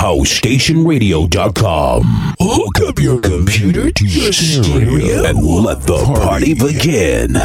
HouseStationRadio.com. Hook up your computer to your stereo and let the party begin.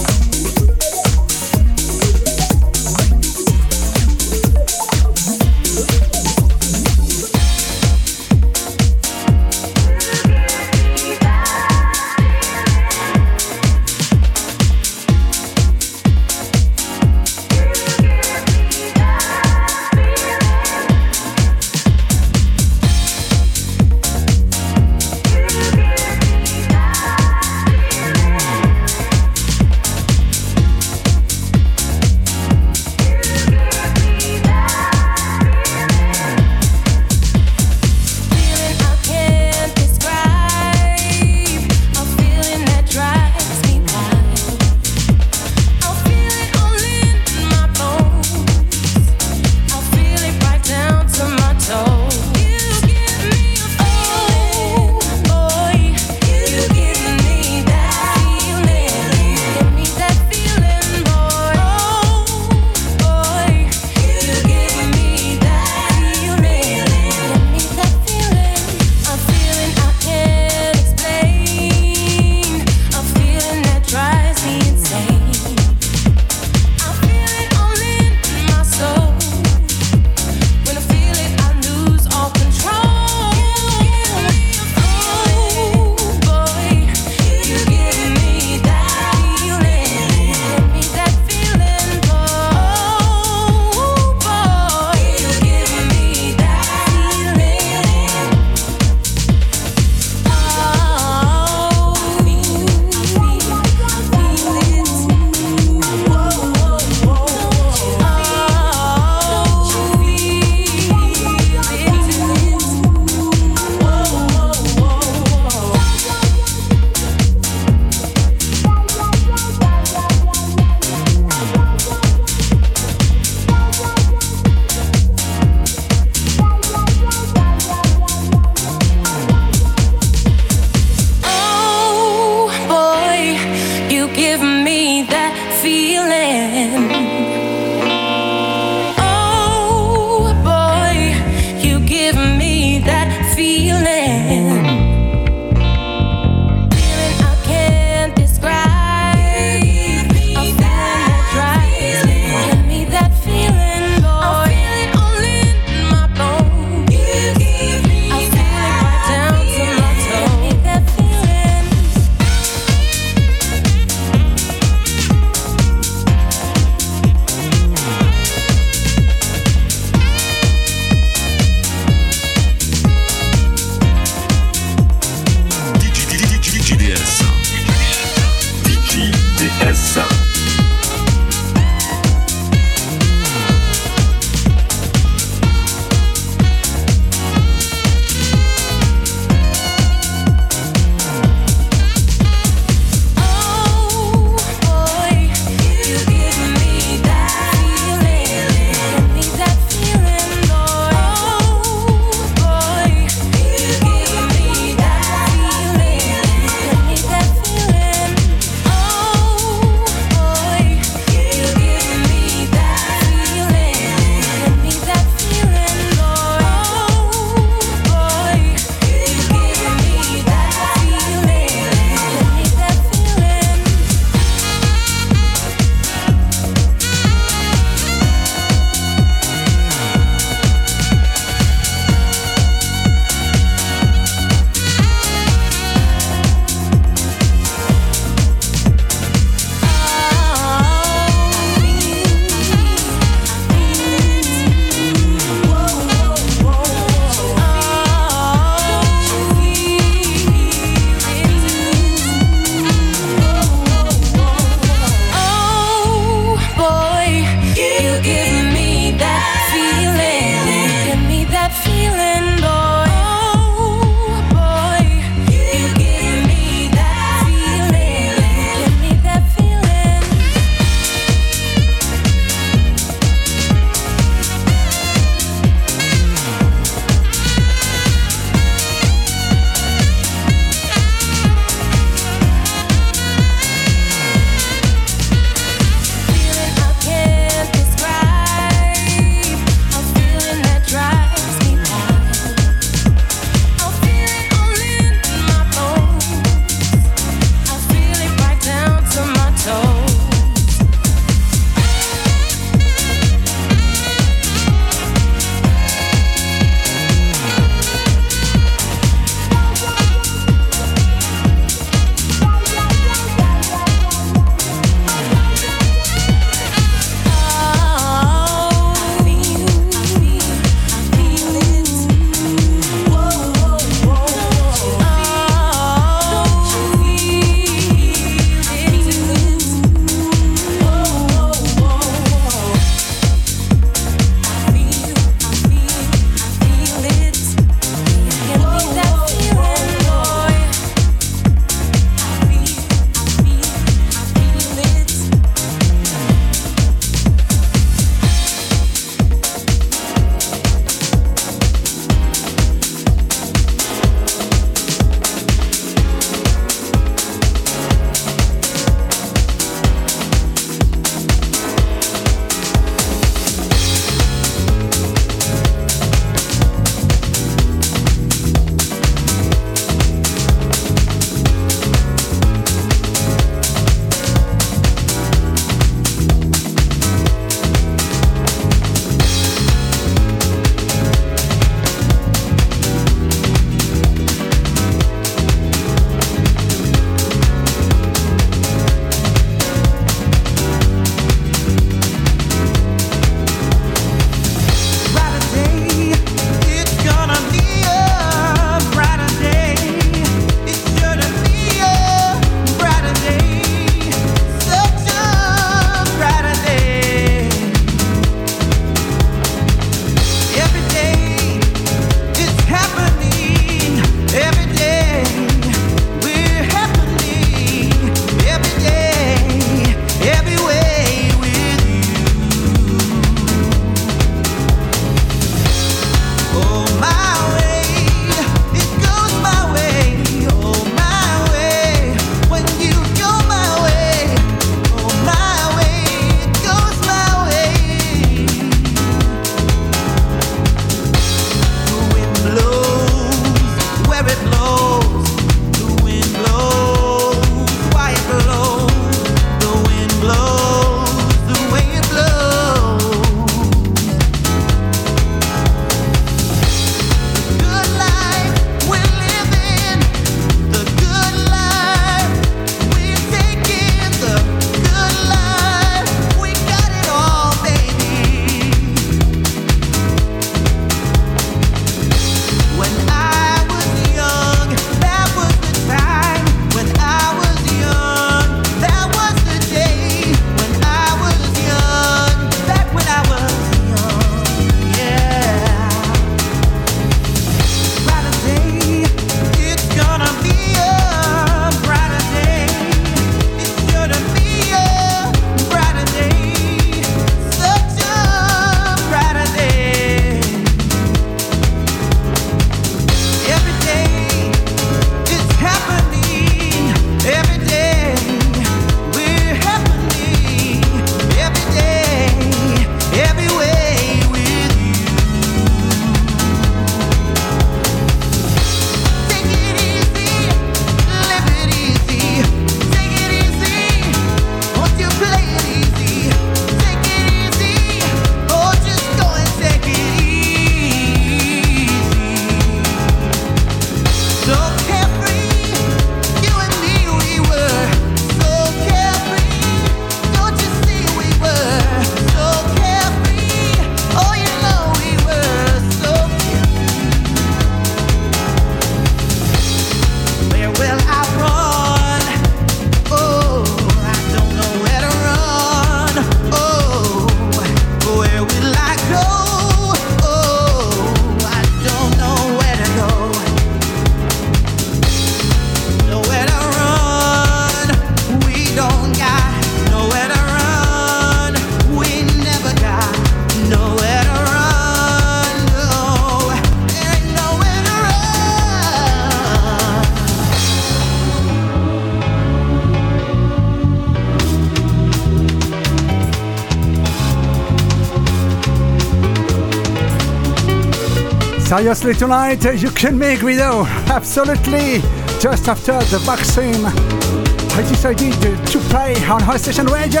Seriously, tonight you can make me video. Absolutely. Just after the vaccine, I decided to play on House Station Radio.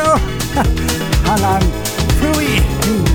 and I'm free in.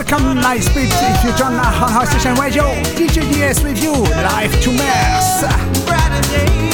Welcome, nice people. If you join our house station radio, DJ DS with you, live to Mars.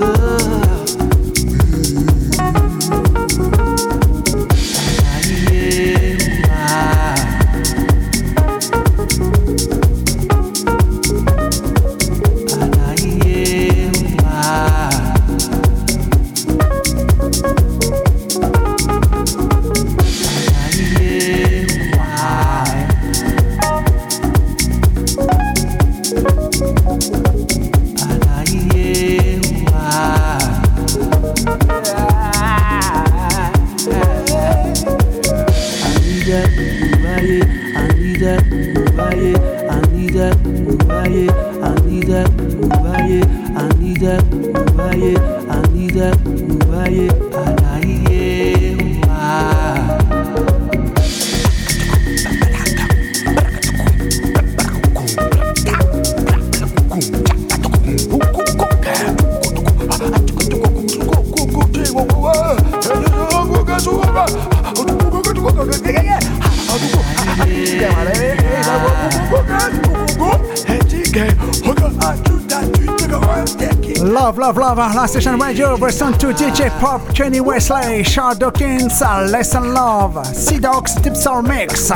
Last Station Radio, version to DJ Pop, Kenny Wesley, Charles Dawkins, Lesson Love, C Docs, Tips or Mix.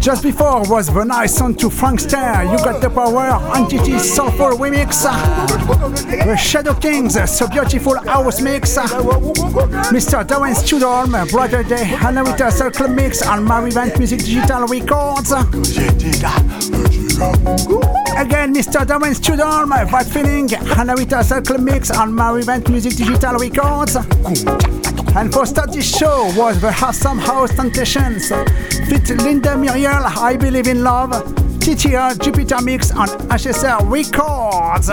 Just before was the nice song to Frank Starr, You Got the Power, Entity Soulful Remix, The Shadow Kings, So Beautiful House Mix, Mr. Darren Studorm, Brother Day, Hanarita Circle Mix, and Marivent Music Digital Records again, Mr. Domain Student, my bad feeling, Hanawita Circle Mix on Marivent Music Digital Records. And for this show was the Awesome House Temptations, with Linda Muriel, I Believe in Love, TTR Jupiter Mix on HSL Records.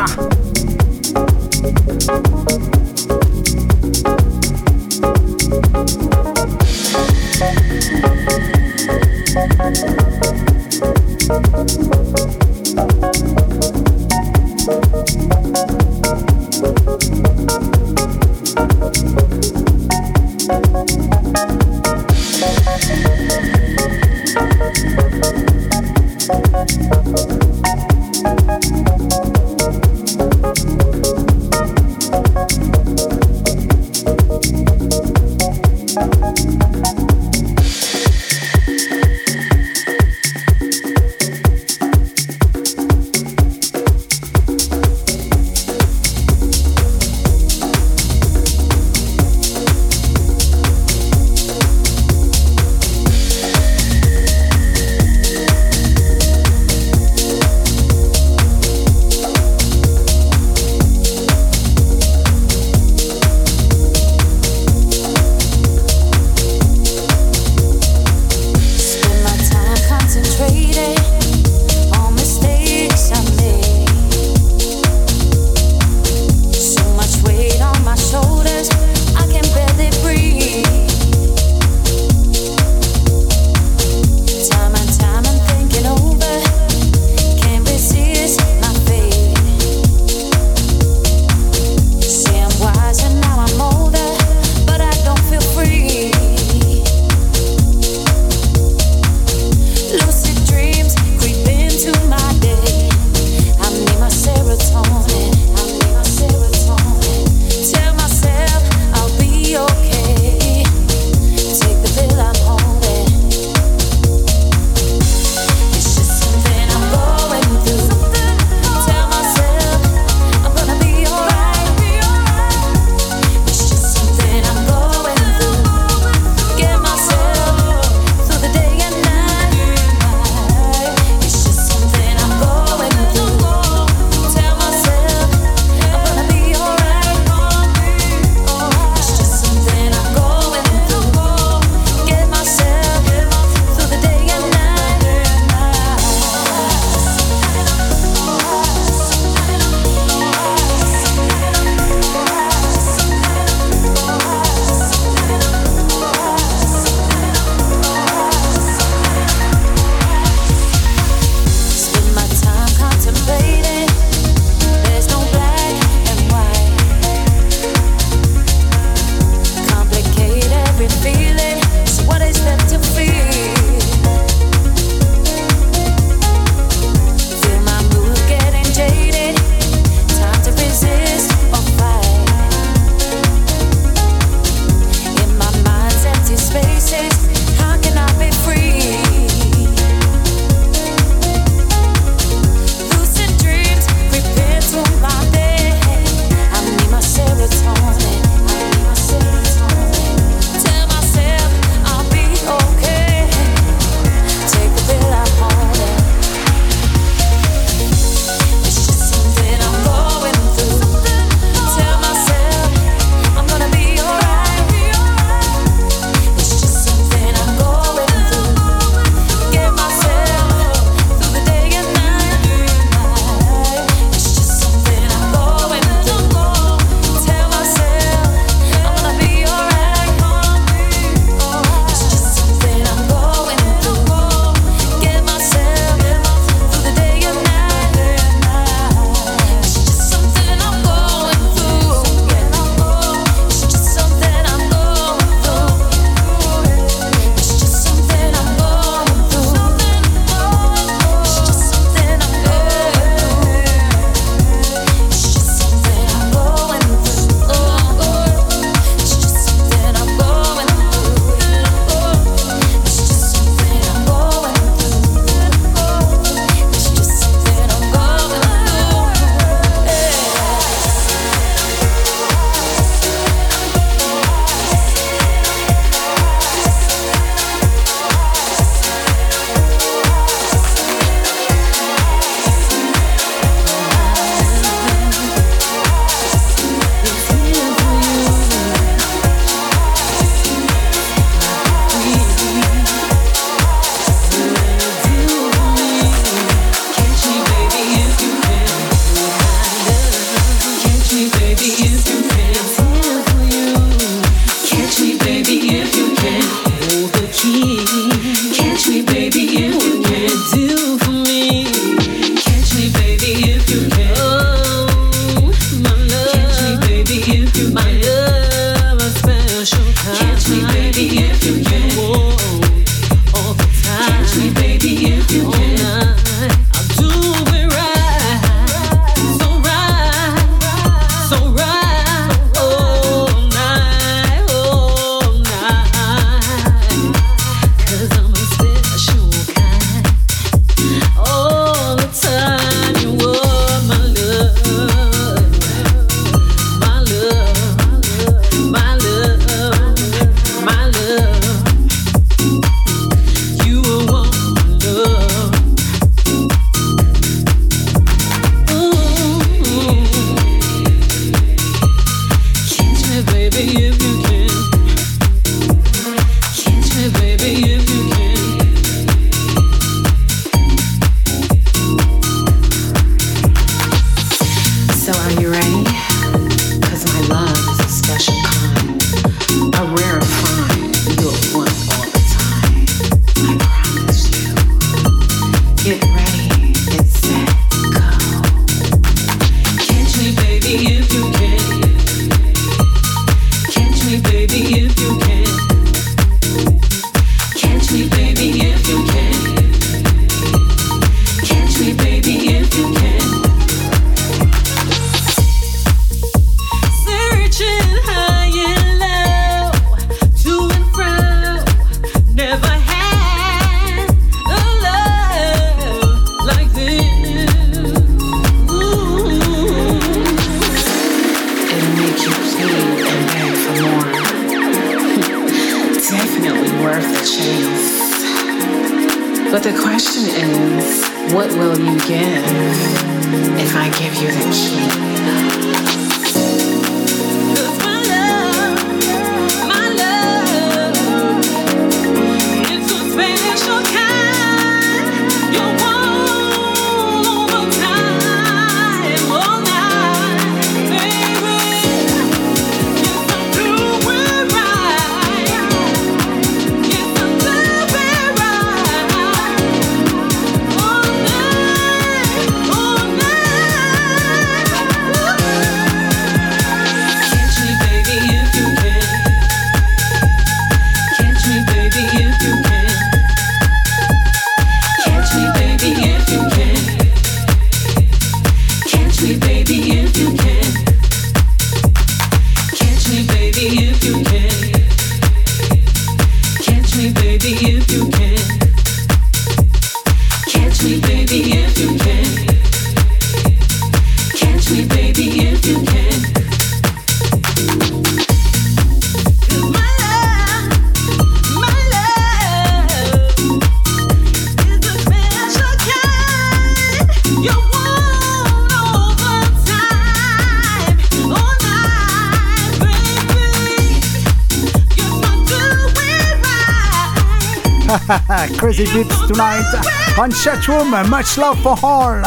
On chatroom. Much love for all.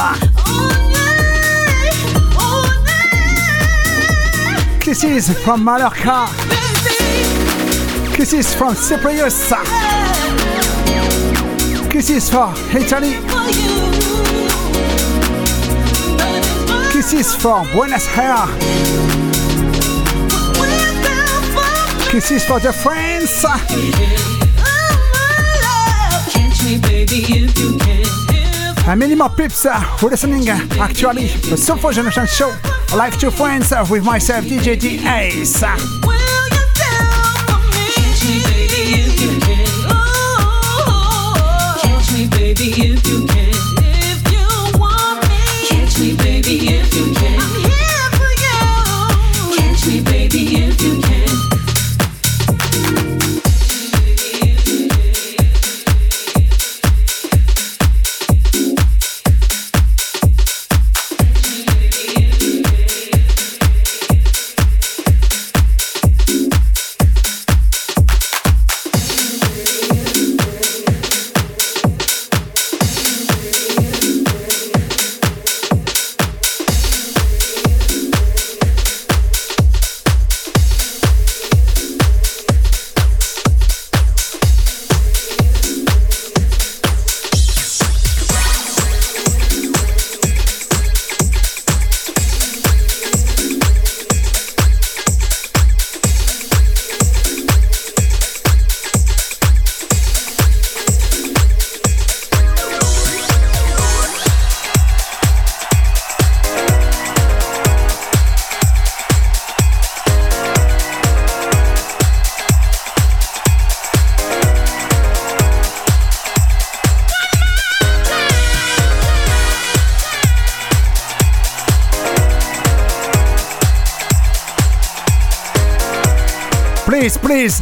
Kisses from Mallorca. Kisses from Cyprus. Kisses for Italy. Kisses for Buenos Aires. Kisses for the friends. And many more peeps uh, who listening uh, actually the Soulful Generation Show Live to Friends uh, with myself DJ D Ace. please,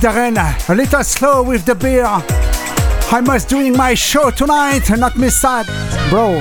Darren, a little slow with the beer. I must doing my show tonight, and not miss that, bro.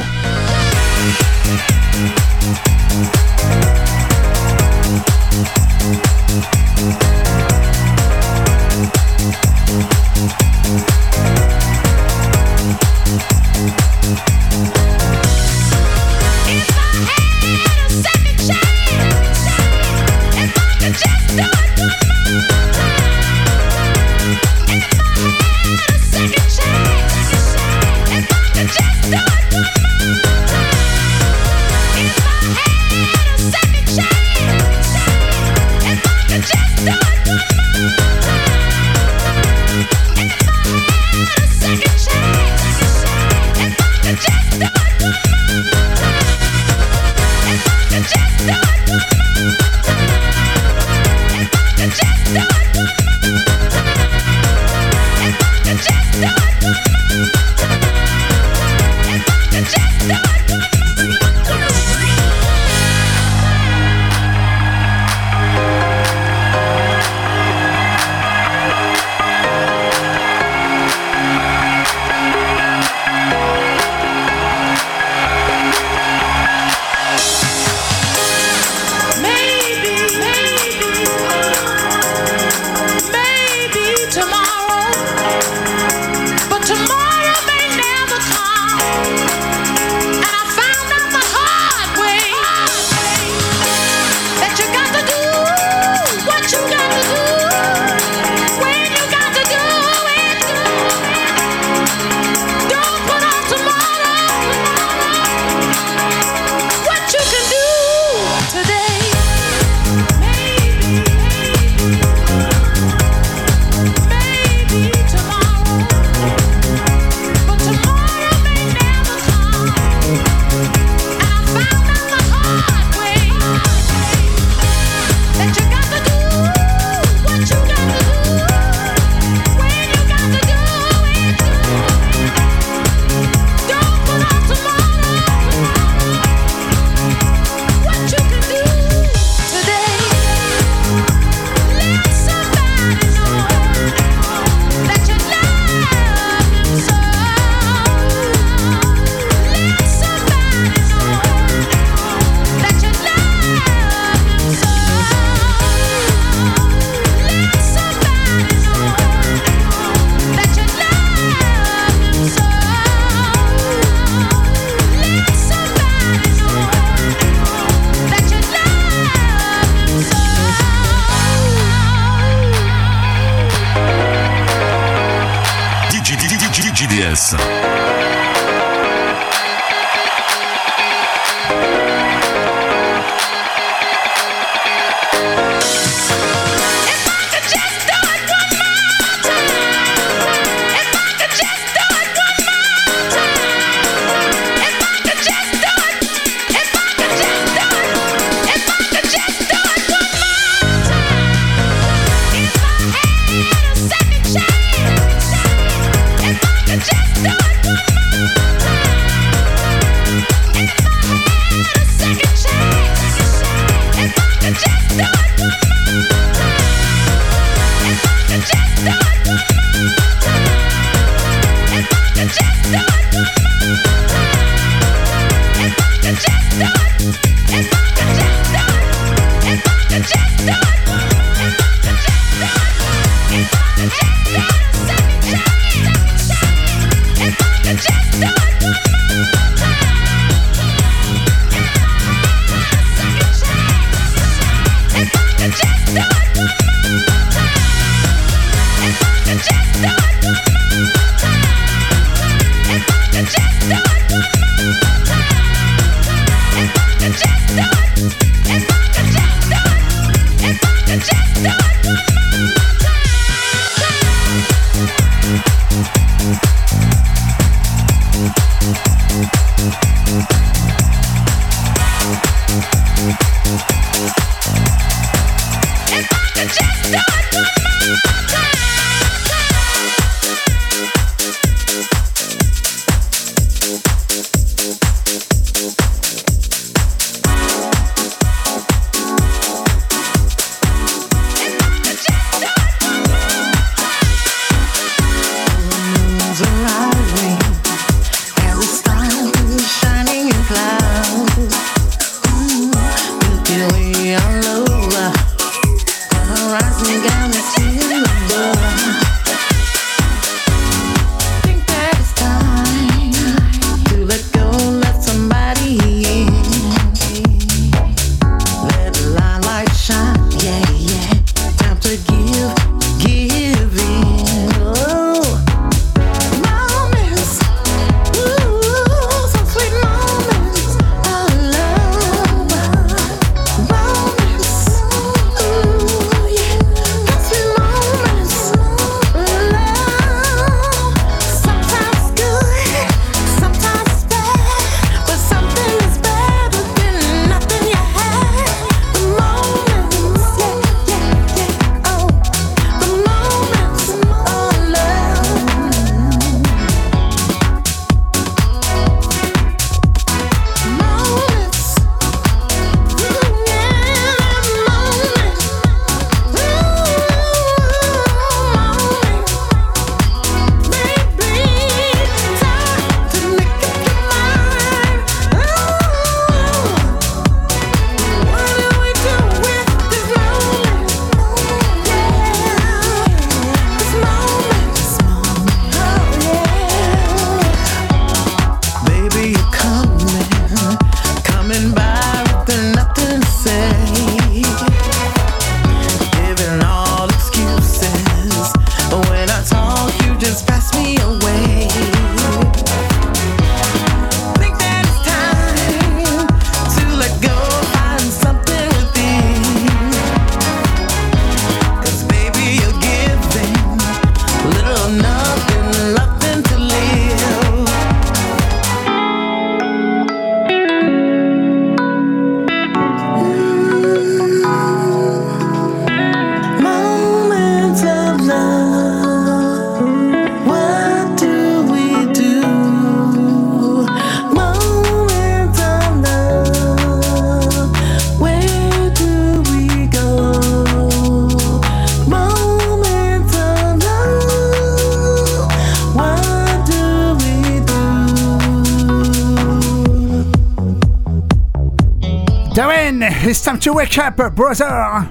It's time to wake up, brother.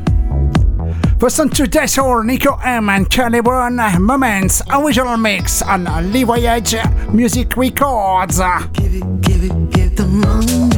Listen to Dashor, Nico M, and Charlie Brown uh, Moments, original mix on Le Voyage Music Records. Give it, give it, give the.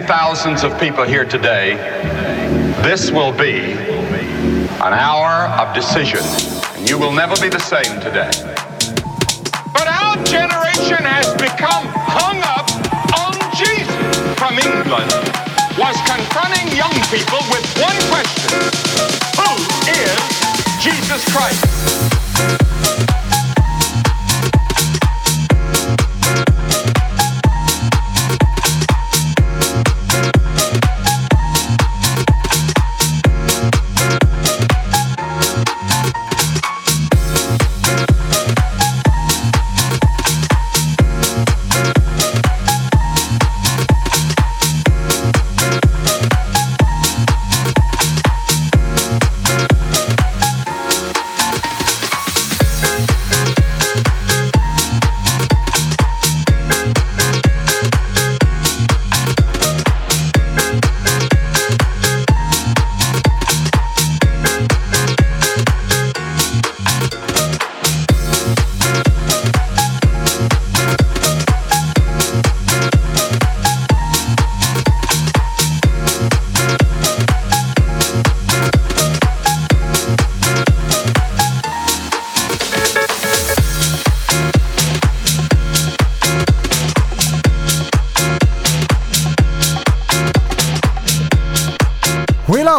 Thousands of people here today, this will be an hour of decision, and you will never be the same today. But our generation has become hung up on Jesus from England, was confronting young people with one question Who is Jesus Christ?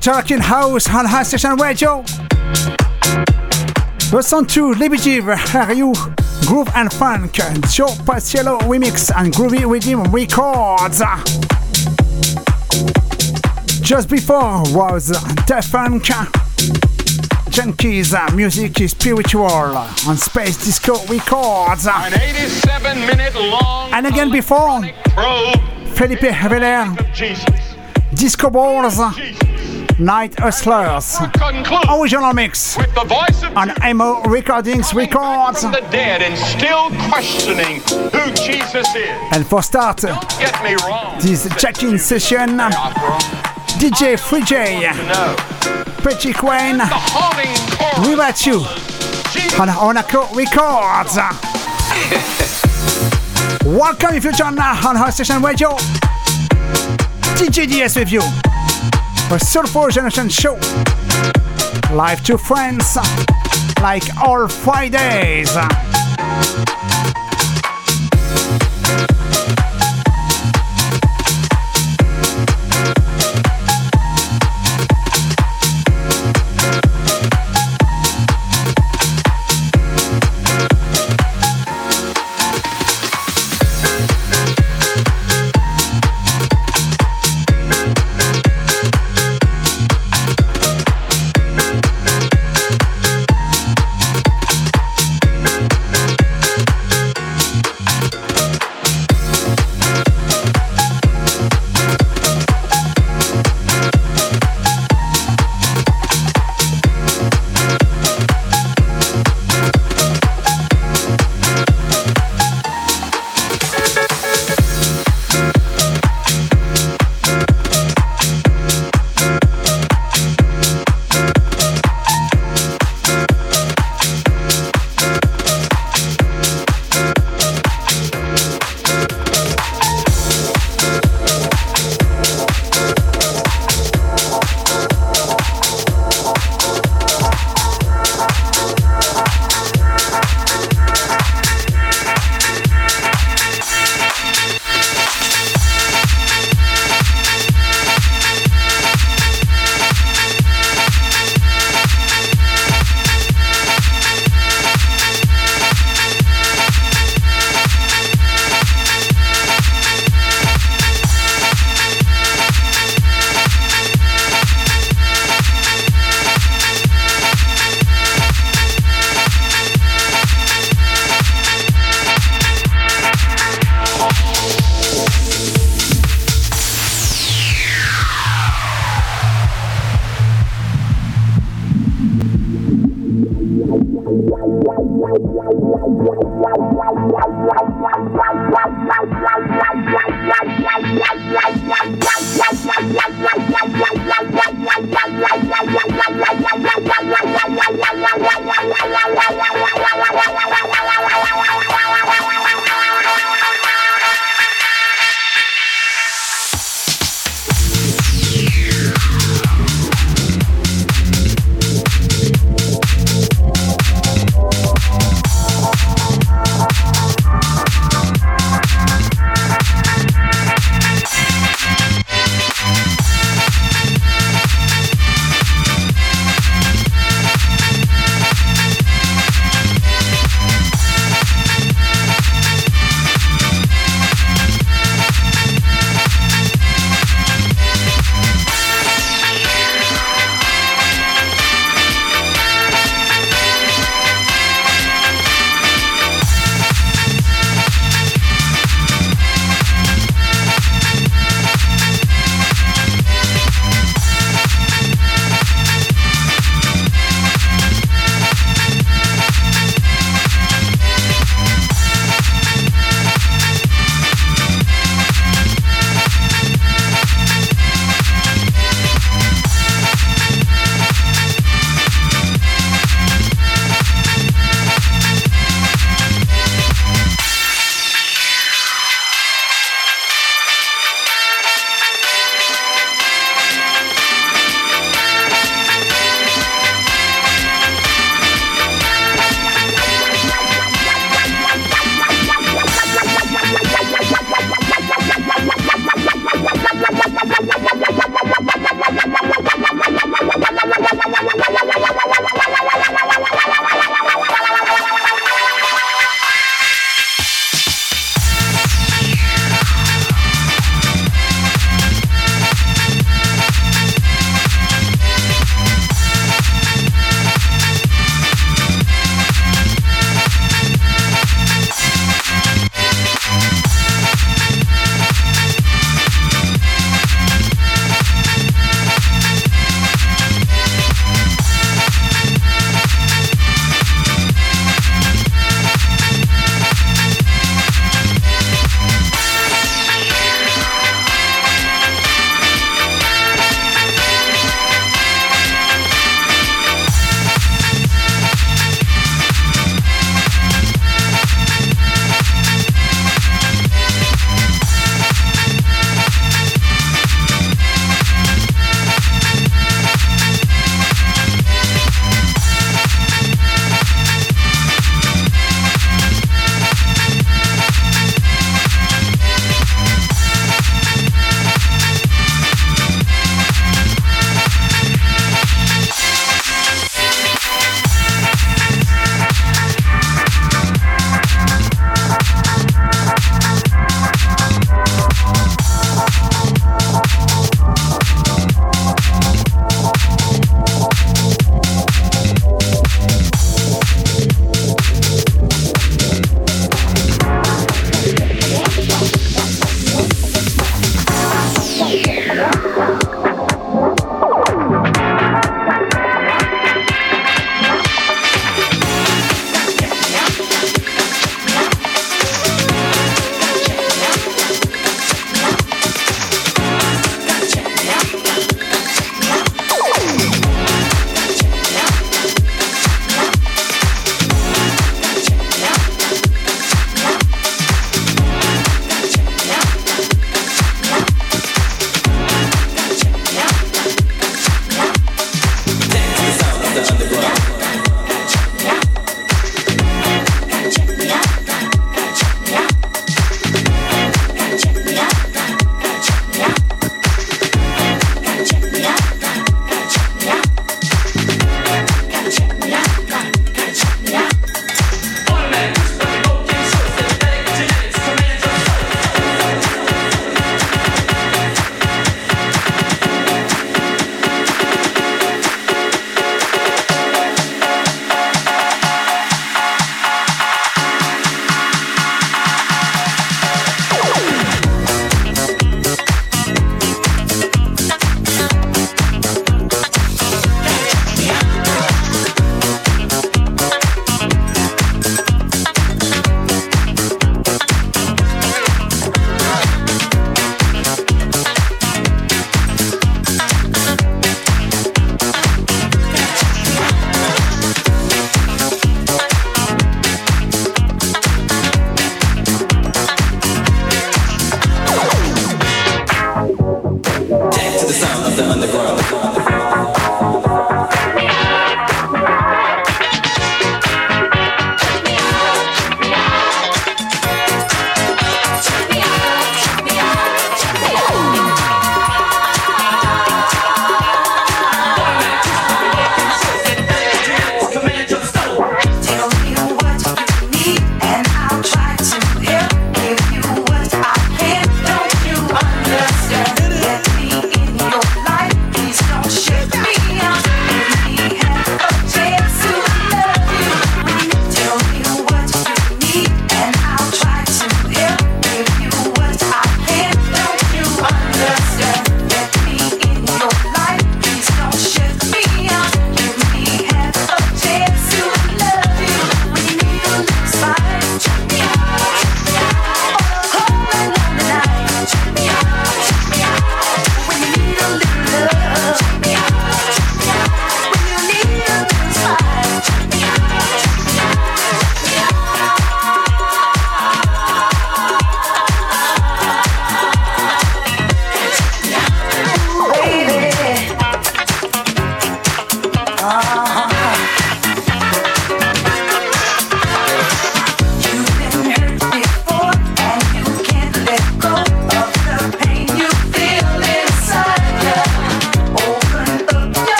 Talking House on High Station Radio. Listen to Liberty Are You Groove and Funk, Joe Paciello remix and Groovy Rhythm Records. Just before was The Funk Junkies uh, Music is Spiritual on Space Disco Records. An 87 minute long And again before, Felipe Reveler. Disco Balls, Jesus. Night Hustlers, original mix with the voice of on Emo Recordings Records. from the dead and still questioning who Jesus is. And for start, Get me wrong. this check-in session, DJ Free J. Pretty Queen, The haunting chorus. we at you on Onaco Records. Welcome if you join now on our station radio. DJ DS with you. A Soulful Generation show. Live to friends, like all Fridays.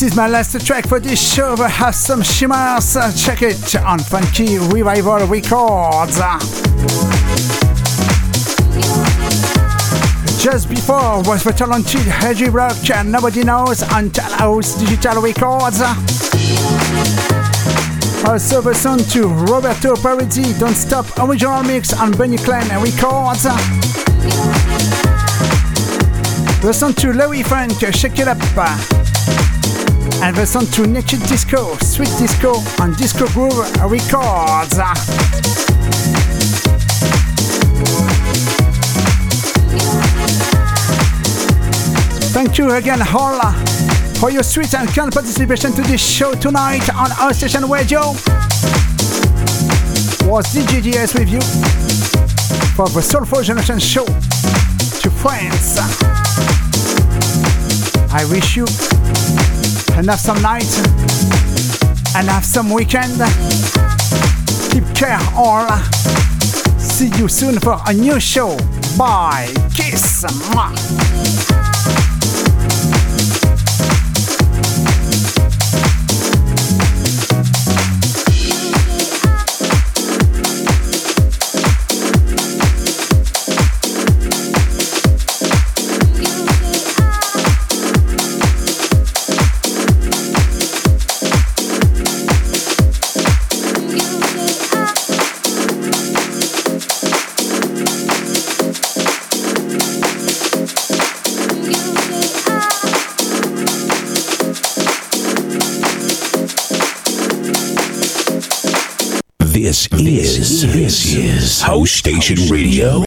This is my last track for this show. We have some shimmers. Uh, check it on Funky Revival Records. Uh. Just before was the talented Hedgie Rock and Nobody Knows on House Digital Records. Also the song to Roberto Parodi, Don't Stop Original Mix on Bunny Clan Records. Uh. The song to Larry Frank, Shake It Up. And song to Naked Disco, Sweet Disco on Disco Groove Records. Thank you again, Hola, for your sweet and kind participation to this show tonight on House Station Radio. Was DJ DS with you for the Soulful Generation show to friends. I wish you and have some night and have some weekend. Keep care all. See you soon for a new show. Bye. Kiss. Mwah. This is this is House Station Radio.